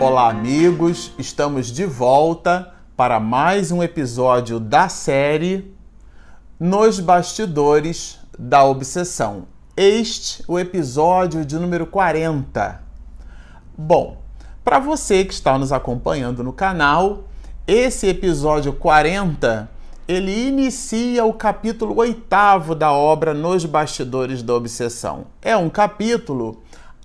Olá, amigos! Estamos de volta para mais um episódio da série Nos Bastidores da Obsessão. Este o episódio de número 40. Bom, para você que está nos acompanhando no canal, esse episódio 40 ele inicia o capítulo oitavo da obra Nos Bastidores da Obsessão. É um capítulo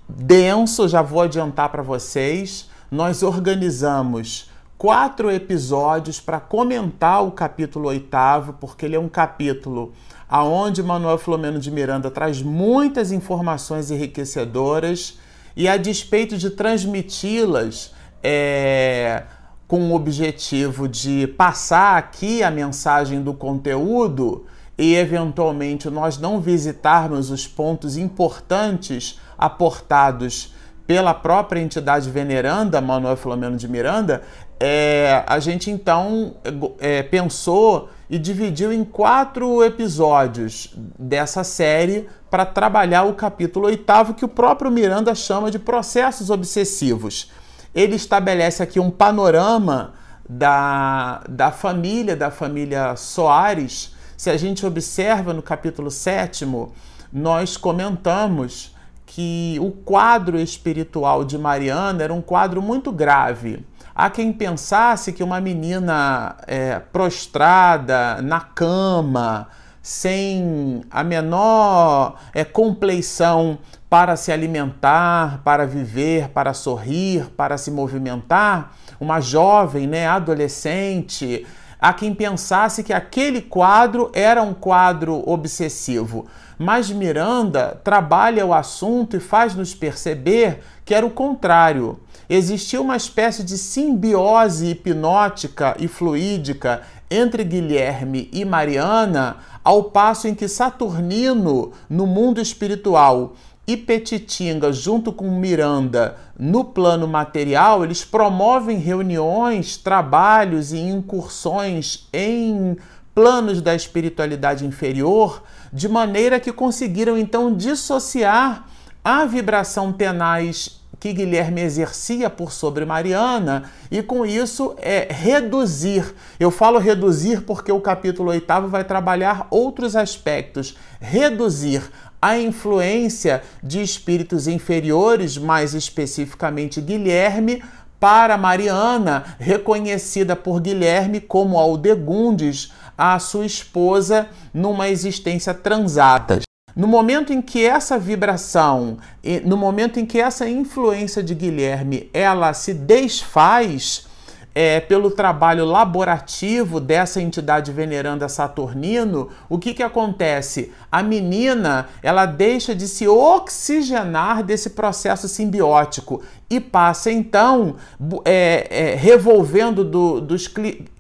denso, já vou adiantar para vocês. Nós organizamos quatro episódios para comentar o capítulo oitavo, porque ele é um capítulo aonde Manuel Filomeno de Miranda traz muitas informações enriquecedoras e a despeito de transmiti-las é, com o objetivo de passar aqui a mensagem do conteúdo e eventualmente nós não visitarmos os pontos importantes aportados pela própria entidade veneranda, Manuel Filomeno de Miranda, é, a gente então é, pensou e dividiu em quatro episódios dessa série para trabalhar o capítulo oitavo, que o próprio Miranda chama de processos obsessivos. Ele estabelece aqui um panorama da, da família, da família Soares. Se a gente observa no capítulo sétimo, nós comentamos que o quadro espiritual de Mariana era um quadro muito grave. Há quem pensasse que uma menina é, prostrada na cama, sem a menor é, compleição para se alimentar, para viver, para sorrir, para se movimentar, uma jovem, né, adolescente, há quem pensasse que aquele quadro era um quadro obsessivo. Mas Miranda trabalha o assunto e faz-nos perceber que era o contrário. Existia uma espécie de simbiose hipnótica e fluídica entre Guilherme e Mariana, ao passo em que Saturnino, no mundo espiritual, e Petitinga, junto com Miranda, no plano material, eles promovem reuniões, trabalhos e incursões em planos da espiritualidade inferior, de maneira que conseguiram então dissociar a vibração tenaz que Guilherme exercia por sobre Mariana e com isso é reduzir. Eu falo reduzir porque o capítulo oitavo vai trabalhar outros aspectos. Reduzir a influência de espíritos inferiores, mais especificamente Guilherme, para Mariana, reconhecida por Guilherme como Aldegundes, a sua esposa, numa existência transata. No momento em que essa vibração, no momento em que essa influência de Guilherme, ela se desfaz é, pelo trabalho laborativo dessa entidade veneranda Saturnino, o que, que acontece? A menina ela deixa de se oxigenar desse processo simbiótico e passa então é, é, revolvendo do, dos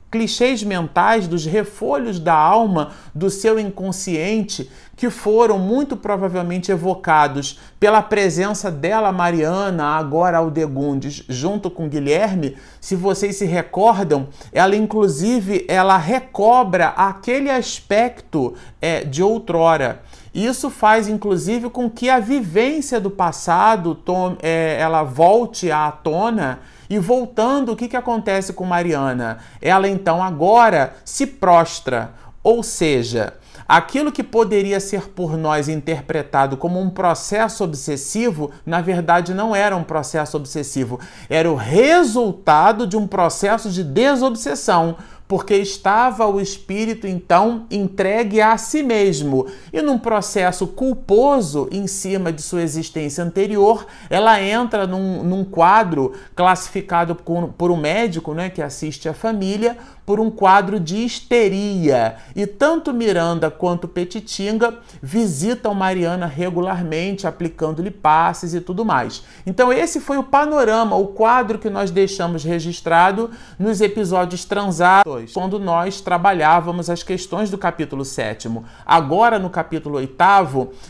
clichês mentais, dos refolhos da alma, do seu inconsciente, que foram muito provavelmente evocados pela presença dela, Mariana, agora Aldegundes, junto com Guilherme. Se vocês se recordam, ela inclusive ela recobra aquele aspecto é, de outrora. Isso faz, inclusive, com que a vivência do passado tom, é, ela volte à tona e voltando, o que, que acontece com Mariana? Ela então agora se prostra, ou seja, aquilo que poderia ser por nós interpretado como um processo obsessivo, na verdade não era um processo obsessivo, era o resultado de um processo de desobsessão porque estava o espírito então entregue a si mesmo. E num processo culposo em cima de sua existência anterior, ela entra num, num quadro classificado por, por um médico né, que assiste a família por um quadro de histeria. E tanto Miranda quanto Petitinga visitam Mariana regularmente, aplicando-lhe passes e tudo mais. Então, esse foi o panorama, o quadro que nós deixamos registrado nos episódios transados, quando nós trabalhávamos as questões do capítulo 7. Agora, no capítulo 8,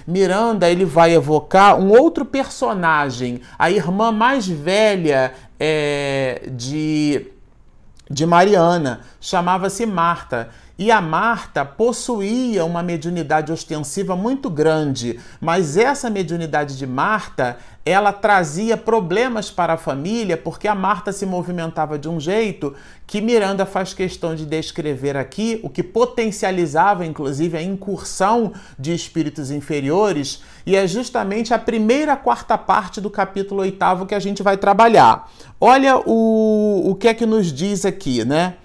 Miranda ele vai evocar um outro personagem, a irmã mais velha é, de de Mariana, chamava-se Marta. E a Marta possuía uma mediunidade ostensiva muito grande, mas essa mediunidade de Marta, ela trazia problemas para a família, porque a Marta se movimentava de um jeito que Miranda faz questão de descrever aqui, o que potencializava inclusive a incursão de espíritos inferiores, e é justamente a primeira quarta parte do capítulo oitavo que a gente vai trabalhar. Olha o, o que é que nos diz aqui, né?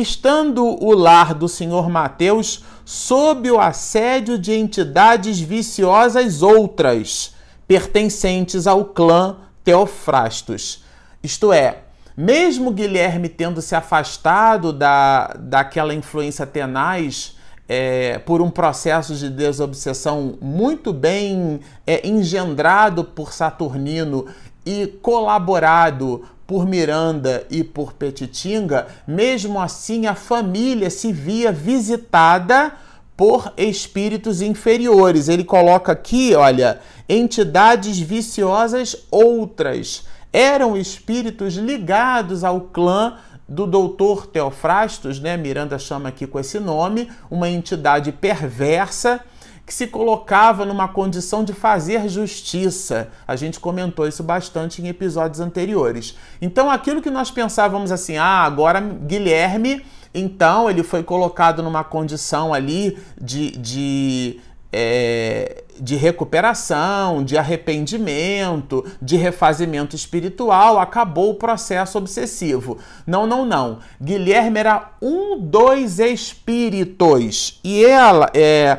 Estando o lar do senhor Mateus sob o assédio de entidades viciosas outras, pertencentes ao clã Teofrastos. Isto é, mesmo Guilherme tendo se afastado da, daquela influência tenaz é, por um processo de desobsessão muito bem é, engendrado por Saturnino e colaborado por Miranda e por Petitinga, mesmo assim a família se via visitada por espíritos inferiores. Ele coloca aqui, olha, entidades viciosas outras. Eram espíritos ligados ao clã do doutor Teofrastos, né? Miranda chama aqui com esse nome, uma entidade perversa que se colocava numa condição de fazer justiça. A gente comentou isso bastante em episódios anteriores. Então, aquilo que nós pensávamos assim, ah, agora Guilherme, então ele foi colocado numa condição ali de, de é, de recuperação, de arrependimento, de refazimento espiritual, acabou o processo obsessivo. Não, não, não. Guilherme era um dos espíritos e ela é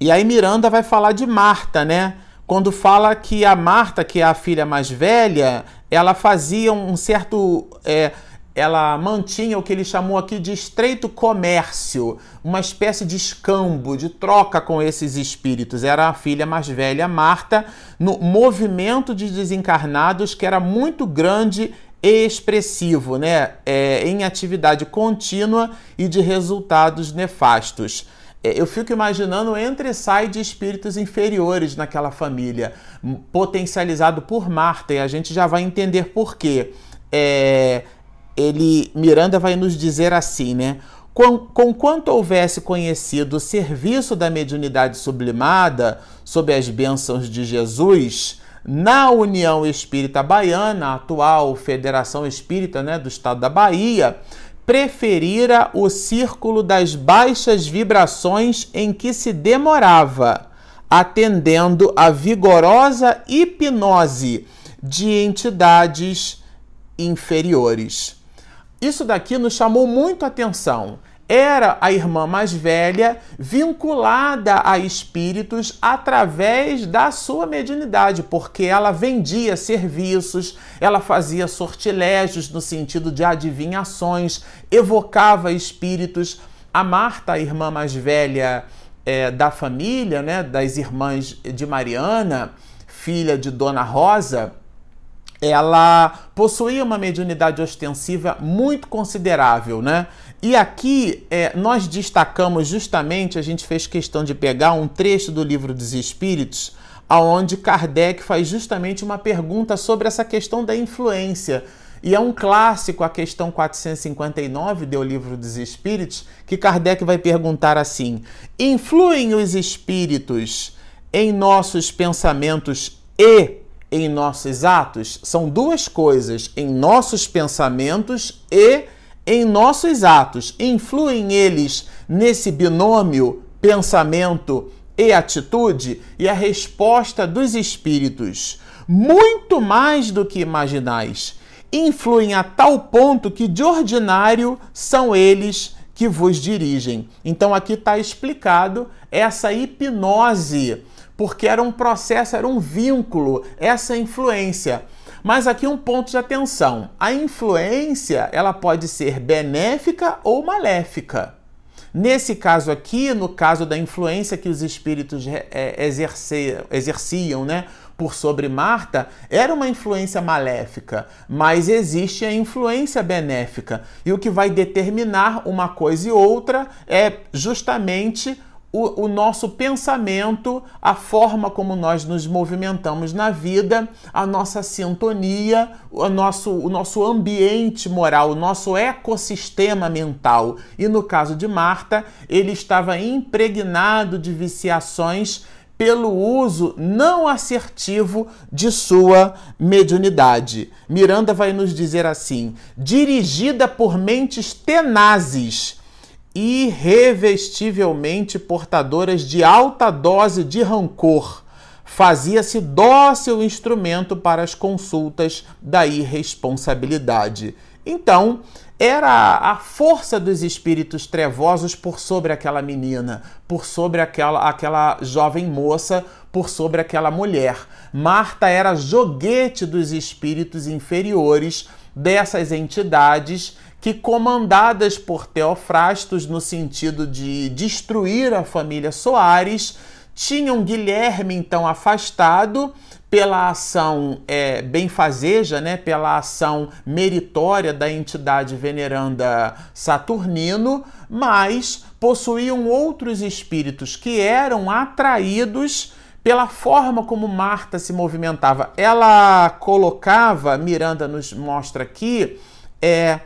e aí Miranda vai falar de Marta, né? Quando fala que a Marta, que é a filha mais velha, ela fazia um certo. É, ela mantinha o que ele chamou aqui de estreito comércio, uma espécie de escambo, de troca com esses espíritos. Era a filha mais velha, Marta, no movimento de desencarnados que era muito grande e expressivo, né? É, em atividade contínua e de resultados nefastos. É, eu fico imaginando entre sai de espíritos inferiores naquela família, potencializado por Marta, e a gente já vai entender por quê. É, ele, Miranda vai nos dizer assim, né? Com, com quanto houvesse conhecido o serviço da mediunidade sublimada sob as bênçãos de Jesus, na União Espírita Baiana, atual Federação Espírita né, do Estado da Bahia, preferira o círculo das baixas vibrações em que se demorava, atendendo a vigorosa hipnose de entidades inferiores. Isso daqui nos chamou muito atenção era a irmã mais velha vinculada a espíritos através da sua mediunidade, porque ela vendia serviços, ela fazia sortilégios no sentido de adivinhações, evocava espíritos. A Marta, a irmã mais velha é, da família, né, das irmãs de Mariana, filha de Dona Rosa, ela possuía uma mediunidade ostensiva muito considerável, né? E aqui é, nós destacamos justamente, a gente fez questão de pegar um trecho do livro dos Espíritos, aonde Kardec faz justamente uma pergunta sobre essa questão da influência. E é um clássico, a questão 459 do Livro dos Espíritos, que Kardec vai perguntar assim: influem os espíritos em nossos pensamentos e em nossos atos? São duas coisas, em nossos pensamentos e em nossos atos, influem eles nesse binômio pensamento e atitude? E a resposta dos espíritos, muito mais do que imaginais, influem a tal ponto que de ordinário são eles que vos dirigem. Então aqui está explicado essa hipnose, porque era um processo, era um vínculo, essa influência. Mas aqui um ponto de atenção. A influência, ela pode ser benéfica ou maléfica. Nesse caso aqui, no caso da influência que os espíritos é, exerciam, exerciam né, por sobre Marta, era uma influência maléfica, mas existe a influência benéfica. E o que vai determinar uma coisa e outra é justamente o, o, nosso pensamento, a forma como nós nos movimentamos na vida, a nossa sintonia, o nosso, o nosso ambiente moral, o nosso ecossistema mental. E no caso de Marta, ele estava impregnado de viciações pelo uso não assertivo de sua mediunidade. Miranda vai nos dizer assim: dirigida por mentes tenazes irrevestivelmente portadoras de alta dose de rancor, fazia-se dócil instrumento para as consultas da irresponsabilidade. Então, era a força dos espíritos trevosos por sobre aquela menina, por sobre aquela, aquela jovem moça, por sobre aquela mulher. Marta era joguete dos espíritos inferiores dessas entidades que, comandadas por Teofrastos no sentido de destruir a família Soares, tinham Guilherme então afastado pela ação é, benfazeja, né, pela ação meritória da entidade veneranda Saturnino, mas possuíam outros espíritos que eram atraídos pela forma como Marta se movimentava. Ela colocava, Miranda nos mostra aqui, é,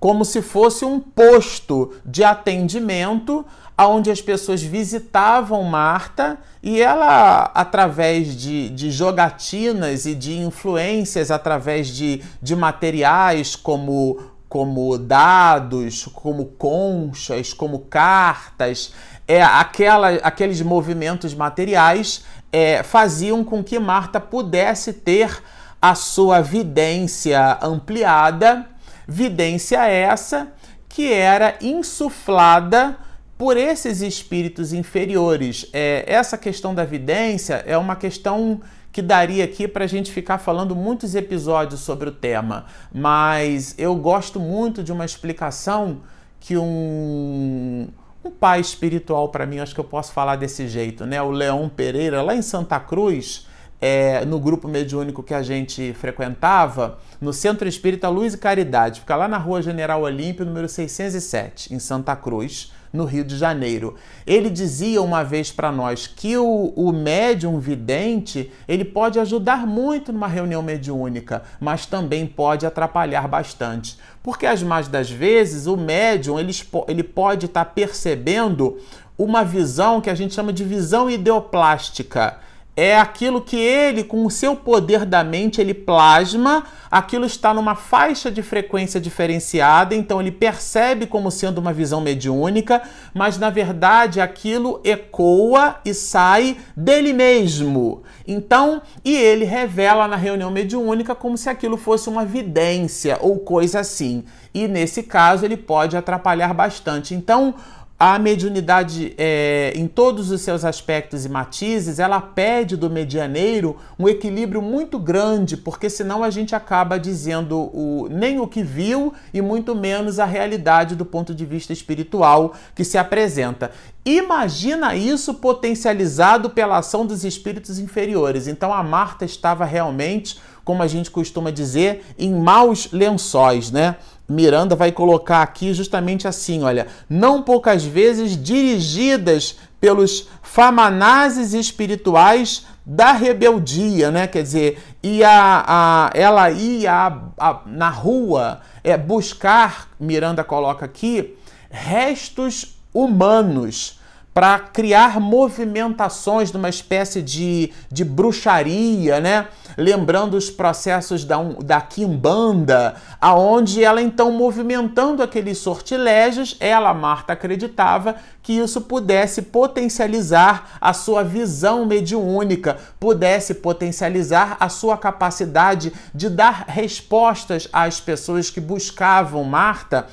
como se fosse um posto de atendimento onde as pessoas visitavam Marta e ela, através de, de jogatinas e de influências, através de, de materiais como, como dados, como conchas, como cartas, é, aquela, aqueles movimentos materiais é, faziam com que Marta pudesse ter a sua vidência ampliada, vidência essa que era insuflada por esses espíritos inferiores. É, essa questão da vidência é uma questão que daria aqui para a gente ficar falando muitos episódios sobre o tema, mas eu gosto muito de uma explicação que um, um pai espiritual para mim, acho que eu posso falar desse jeito, né? O Leão Pereira, lá em Santa Cruz, é, no grupo mediúnico que a gente frequentava, no Centro Espírita Luz e Caridade, fica lá na Rua General Olímpio, número 607, em Santa Cruz no Rio de Janeiro. Ele dizia uma vez para nós que o, o médium vidente ele pode ajudar muito numa reunião mediúnica, mas também pode atrapalhar bastante. Porque as mais das vezes o médium ele, ele pode estar tá percebendo uma visão que a gente chama de visão ideoplástica é aquilo que ele, com o seu poder da mente, ele plasma, aquilo está numa faixa de frequência diferenciada, então ele percebe como sendo uma visão mediúnica, mas na verdade aquilo ecoa e sai dele mesmo. Então, e ele revela na reunião mediúnica como se aquilo fosse uma vidência ou coisa assim. E nesse caso ele pode atrapalhar bastante. Então, a mediunidade, é, em todos os seus aspectos e matizes, ela pede do medianeiro um equilíbrio muito grande, porque senão a gente acaba dizendo o, nem o que viu e muito menos a realidade do ponto de vista espiritual que se apresenta. Imagina isso potencializado pela ação dos espíritos inferiores. Então a Marta estava realmente, como a gente costuma dizer, em maus lençóis, né? Miranda vai colocar aqui justamente assim, olha, não poucas vezes dirigidas pelos famanazes espirituais da rebeldia, né? Quer dizer, ia a, ela ia a, a, na rua é, buscar, Miranda coloca aqui, restos humanos para criar movimentações numa espécie de, de bruxaria, né? Lembrando os processos da, da Kimbanda, aonde ela então movimentando aqueles sortilégios, ela, Marta, acreditava que isso pudesse potencializar a sua visão mediúnica, pudesse potencializar a sua capacidade de dar respostas às pessoas que buscavam Marta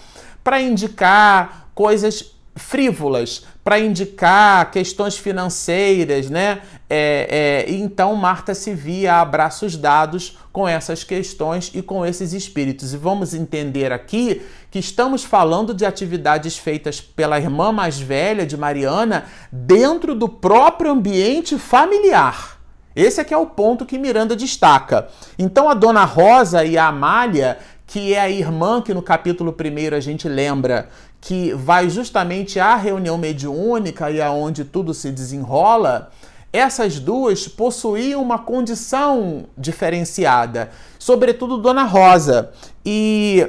para indicar coisas frívolas para indicar questões financeiras, né? É, é, então Marta se via a braços dados com essas questões e com esses espíritos. E vamos entender aqui que estamos falando de atividades feitas pela irmã mais velha de Mariana dentro do próprio ambiente familiar. Esse é que é o ponto que Miranda destaca. Então a dona Rosa e a Amália que é a irmã que no capítulo 1 a gente lembra que vai justamente à reunião mediúnica e aonde tudo se desenrola, essas duas possuíam uma condição diferenciada, sobretudo Dona Rosa. E,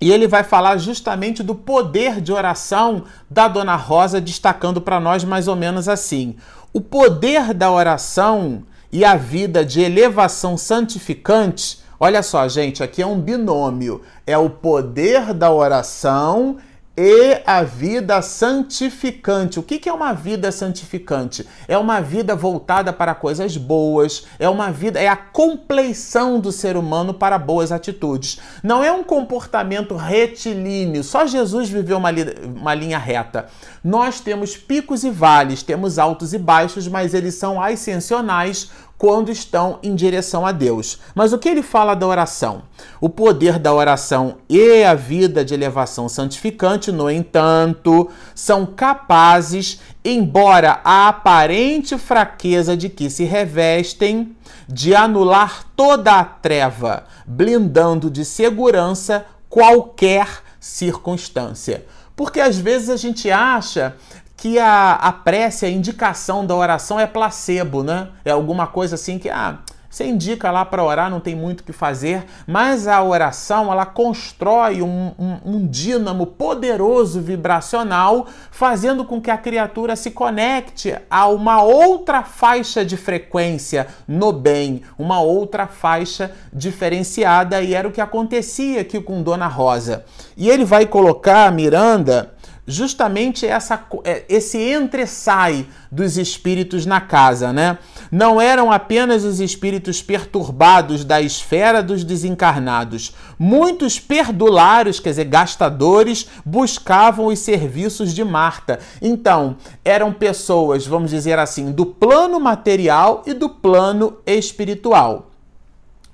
e ele vai falar justamente do poder de oração da Dona Rosa, destacando para nós mais ou menos assim: o poder da oração e a vida de elevação santificante. Olha só, gente, aqui é um binômio. É o poder da oração e a vida santificante. O que é uma vida santificante? É uma vida voltada para coisas boas, é uma vida, é a compleição do ser humano para boas atitudes. Não é um comportamento retilíneo, só Jesus viveu uma, li uma linha reta. Nós temos picos e vales, temos altos e baixos, mas eles são ascensionais quando estão em direção a Deus. Mas o que ele fala da oração? O poder da oração e a vida de elevação santificante, no entanto, são capazes, embora a aparente fraqueza de que se revestem, de anular toda a treva, blindando de segurança qualquer circunstância. Porque às vezes a gente acha que a, a prece, a indicação da oração é placebo, né? É alguma coisa assim que ah, você indica lá para orar, não tem muito o que fazer, mas a oração ela constrói um, um, um, dínamo poderoso vibracional, fazendo com que a criatura se conecte a uma outra faixa de frequência no bem, uma outra faixa diferenciada, e era o que acontecia aqui com Dona Rosa. E ele vai colocar Miranda justamente essa, é, esse entre-sai dos espíritos na casa, né? Não eram apenas os espíritos perturbados da esfera dos desencarnados. Muitos perdulários, quer dizer, gastadores, buscavam os serviços de Marta. Então, eram pessoas, vamos dizer assim, do plano material e do plano espiritual.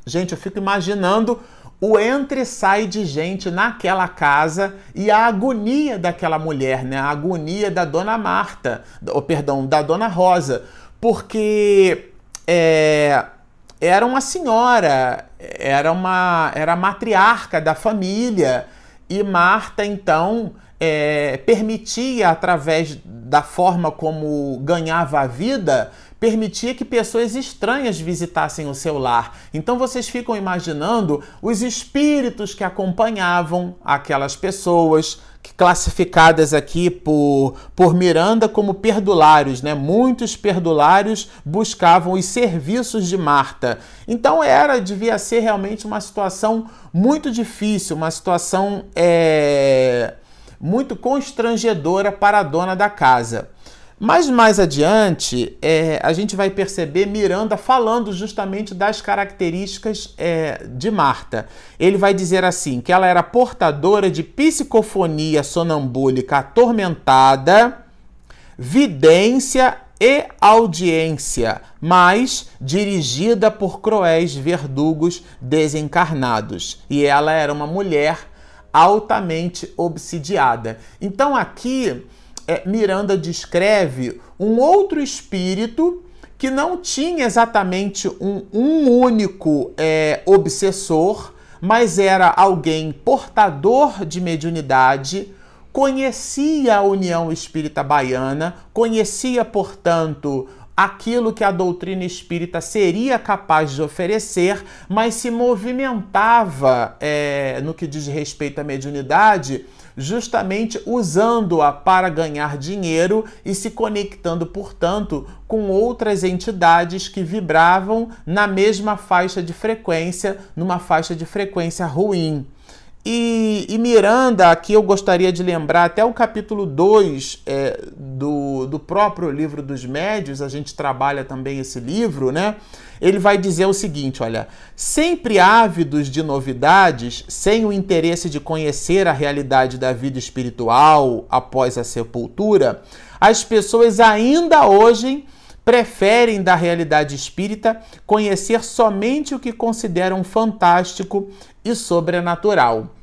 Gente, eu fico imaginando o entre sai de gente naquela casa e a agonia daquela mulher, né? A agonia da dona Marta, ou perdão, da dona Rosa, porque é, era uma senhora, era uma era matriarca da família e Marta então é, permitia através da forma como ganhava a vida permitia que pessoas estranhas visitassem o seu lar. Então vocês ficam imaginando os espíritos que acompanhavam aquelas pessoas, classificadas aqui por, por Miranda como perdulários, né? Muitos perdulários buscavam os serviços de Marta. Então era, devia ser realmente uma situação muito difícil, uma situação é, muito constrangedora para a dona da casa. Mas mais adiante, é, a gente vai perceber Miranda falando justamente das características é, de Marta. Ele vai dizer assim: que ela era portadora de psicofonia sonambúlica atormentada, vidência e audiência, mas dirigida por cruéis verdugos desencarnados. E ela era uma mulher altamente obsidiada. Então aqui é, Miranda descreve um outro espírito que não tinha exatamente um, um único é, obsessor, mas era alguém portador de mediunidade, conhecia a União Espírita Baiana, conhecia, portanto, aquilo que a doutrina espírita seria capaz de oferecer, mas se movimentava é, no que diz respeito à mediunidade justamente usando-a para ganhar dinheiro e se conectando, portanto, com outras entidades que vibravam na mesma faixa de frequência, numa faixa de frequência ruim. E, e, Miranda, aqui eu gostaria de lembrar até o capítulo 2 é, do, do próprio livro dos médios, a gente trabalha também esse livro, né? Ele vai dizer o seguinte: olha, sempre ávidos de novidades, sem o interesse de conhecer a realidade da vida espiritual após a sepultura, as pessoas ainda hoje preferem da realidade espírita conhecer somente o que consideram fantástico e sobrenatural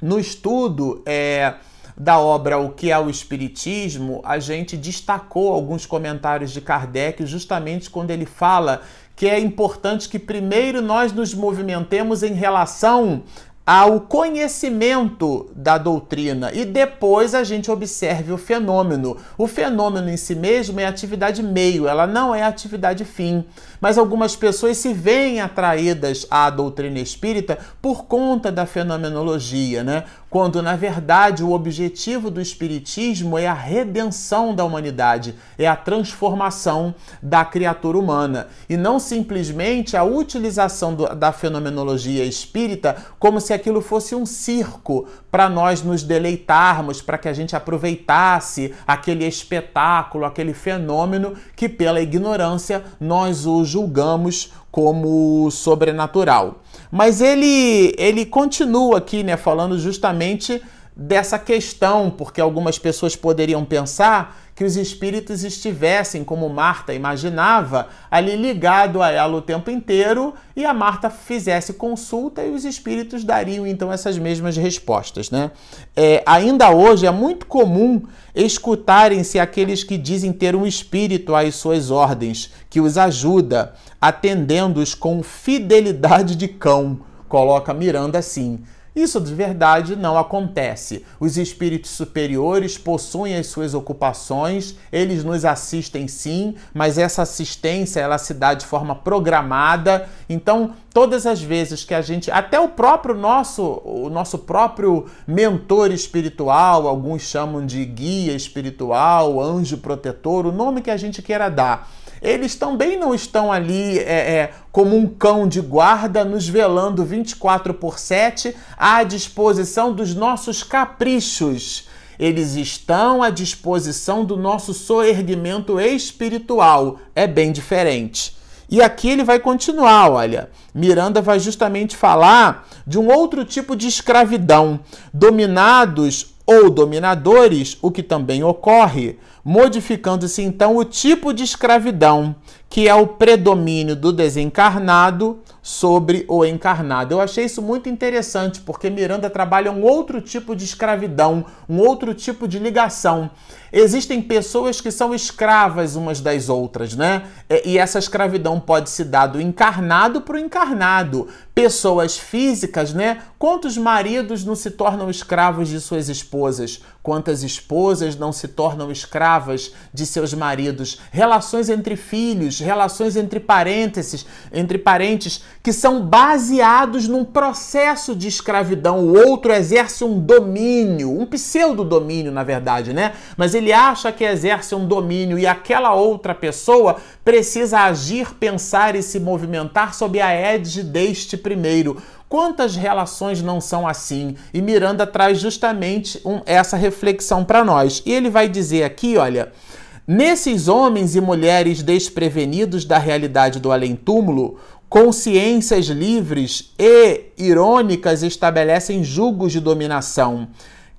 no estudo é, da obra O que é o Espiritismo, a gente destacou alguns comentários de Kardec justamente quando ele fala que é importante que primeiro nós nos movimentemos em relação ao conhecimento da doutrina e depois a gente observe o fenômeno. O fenômeno em si mesmo é atividade meio, ela não é atividade fim. Mas algumas pessoas se veem atraídas à doutrina espírita por conta da fenomenologia, né? Quando na verdade o objetivo do espiritismo é a redenção da humanidade, é a transformação da criatura humana e não simplesmente a utilização do, da fenomenologia espírita como se aquilo fosse um circo para nós nos deleitarmos, para que a gente aproveitasse aquele espetáculo, aquele fenômeno que, pela ignorância, nós o julgamos como sobrenatural. Mas ele, ele continua aqui, né, falando justamente dessa questão, porque algumas pessoas poderiam pensar que os espíritos estivessem, como Marta imaginava, ali ligado a ela o tempo inteiro e a Marta fizesse consulta e os espíritos dariam então essas mesmas respostas, né? É, ainda hoje é muito comum escutarem-se aqueles que dizem ter um espírito às suas ordens, que os ajuda, atendendo-os com fidelidade de cão. Coloca Miranda assim. Isso de verdade não acontece. Os espíritos superiores possuem as suas ocupações, eles nos assistem sim, mas essa assistência ela se dá de forma programada. Então, todas as vezes que a gente, até o próprio nosso, o nosso próprio mentor espiritual, alguns chamam de guia espiritual, anjo protetor, o nome que a gente queira dar eles também não estão ali é, é, como um cão de guarda, nos velando 24 por 7 à disposição dos nossos caprichos. Eles estão à disposição do nosso soerguimento espiritual. É bem diferente. E aqui ele vai continuar, olha. Miranda vai justamente falar de um outro tipo de escravidão, dominados ou dominadores, o que também ocorre, modificando-se então o tipo de escravidão, que é o predomínio do desencarnado sobre o encarnado. Eu achei isso muito interessante, porque Miranda trabalha um outro tipo de escravidão, um outro tipo de ligação. Existem pessoas que são escravas umas das outras, né? E essa escravidão pode se dar do encarnado para o encarnado. Pessoas físicas, né? Quantos maridos não se tornam escravos de suas esposas? Quantas esposas não se tornam escravas de seus maridos? Relações entre filhos, relações entre parênteses, entre parentes que são baseados num processo de escravidão. O outro exerce um domínio, um pseudo-domínio, na verdade, né? Mas ele acha que exerce um domínio e aquela outra pessoa precisa agir, pensar e se movimentar sob a égide deste primeiro. Quantas relações não são assim? E Miranda traz justamente um, essa reflexão para nós. E ele vai dizer aqui, olha. Nesses homens e mulheres desprevenidos da realidade do além-túmulo, consciências livres e irônicas estabelecem julgos de dominação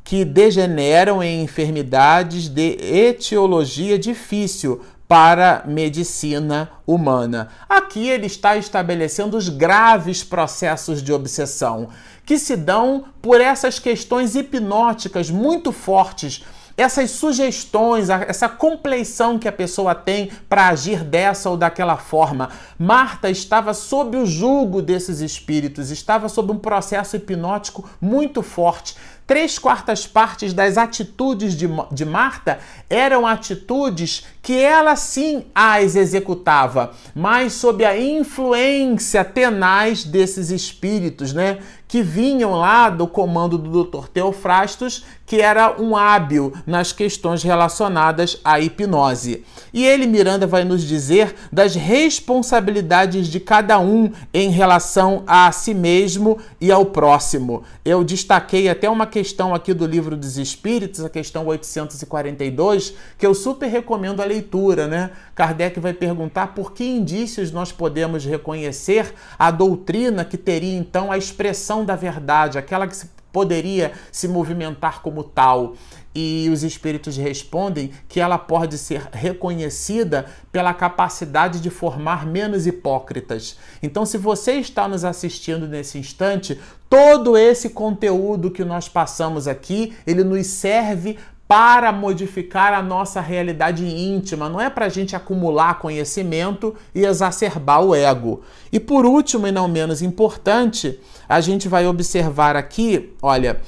que degeneram em enfermidades de etiologia difícil para medicina humana. Aqui ele está estabelecendo os graves processos de obsessão que se dão por essas questões hipnóticas muito fortes essas sugestões, essa compleição que a pessoa tem para agir dessa ou daquela forma. Marta estava sob o julgo desses espíritos, estava sob um processo hipnótico muito forte. Três quartas partes das atitudes de, de Marta eram atitudes que ela sim as executava, mas sob a influência tenaz desses espíritos, né? Que vinham lá do comando do Dr. Teofrastos, que era um hábil nas questões relacionadas à hipnose. E ele, Miranda, vai nos dizer das responsabilidades de cada um em relação a si mesmo e ao próximo. Eu destaquei até uma questão aqui do livro dos Espíritos, a questão 842, que eu super recomendo a leitura, né? Kardec vai perguntar por que indícios nós podemos reconhecer a doutrina que teria então a expressão da verdade, aquela que poderia se movimentar como tal. E os espíritos respondem que ela pode ser reconhecida pela capacidade de formar menos hipócritas. Então, se você está nos assistindo nesse instante, todo esse conteúdo que nós passamos aqui, ele nos serve para modificar a nossa realidade íntima, não é para a gente acumular conhecimento e exacerbar o ego. E por último, e não menos importante, a gente vai observar aqui, olha,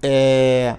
é,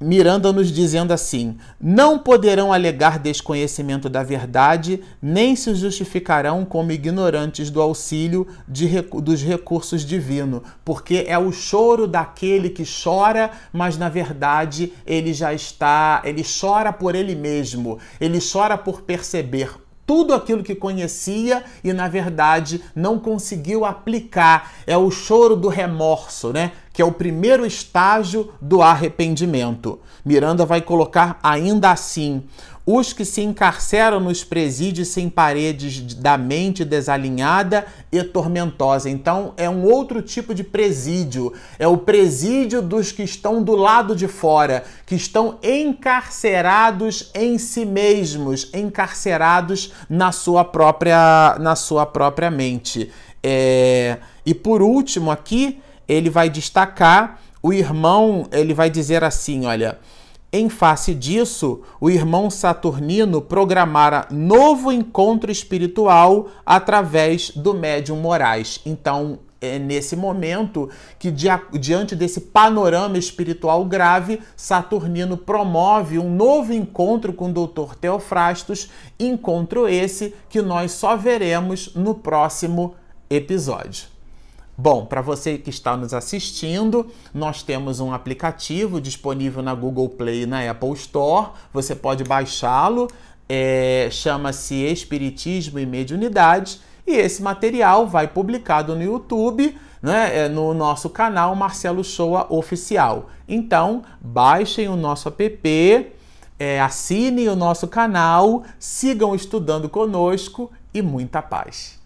Miranda nos dizendo assim: não poderão alegar desconhecimento da verdade, nem se justificarão como ignorantes do auxílio dos recursos divinos, porque é o choro daquele que chora, mas na verdade ele já está, ele chora por ele mesmo, ele chora por perceber tudo aquilo que conhecia e na verdade não conseguiu aplicar. É o choro do remorso, né? Que é o primeiro estágio do arrependimento. Miranda vai colocar ainda assim: os que se encarceram nos presídios sem paredes da mente desalinhada e tormentosa. Então, é um outro tipo de presídio. É o presídio dos que estão do lado de fora, que estão encarcerados em si mesmos, encarcerados na sua própria, na sua própria mente. É... E por último, aqui, ele vai destacar o irmão, ele vai dizer assim: olha. Em face disso, o irmão Saturnino programara novo encontro espiritual através do médium Moraes. Então, é nesse momento que, diante desse panorama espiritual grave, Saturnino promove um novo encontro com o Dr. Teofrastos, encontro esse que nós só veremos no próximo episódio. Bom, para você que está nos assistindo, nós temos um aplicativo disponível na Google Play e na Apple Store. Você pode baixá-lo, é, chama-se Espiritismo e Mediunidade. E esse material vai publicado no YouTube, né, é, no nosso canal Marcelo Shoa Oficial. Então, baixem o nosso app, é, assinem o nosso canal, sigam estudando conosco e muita paz.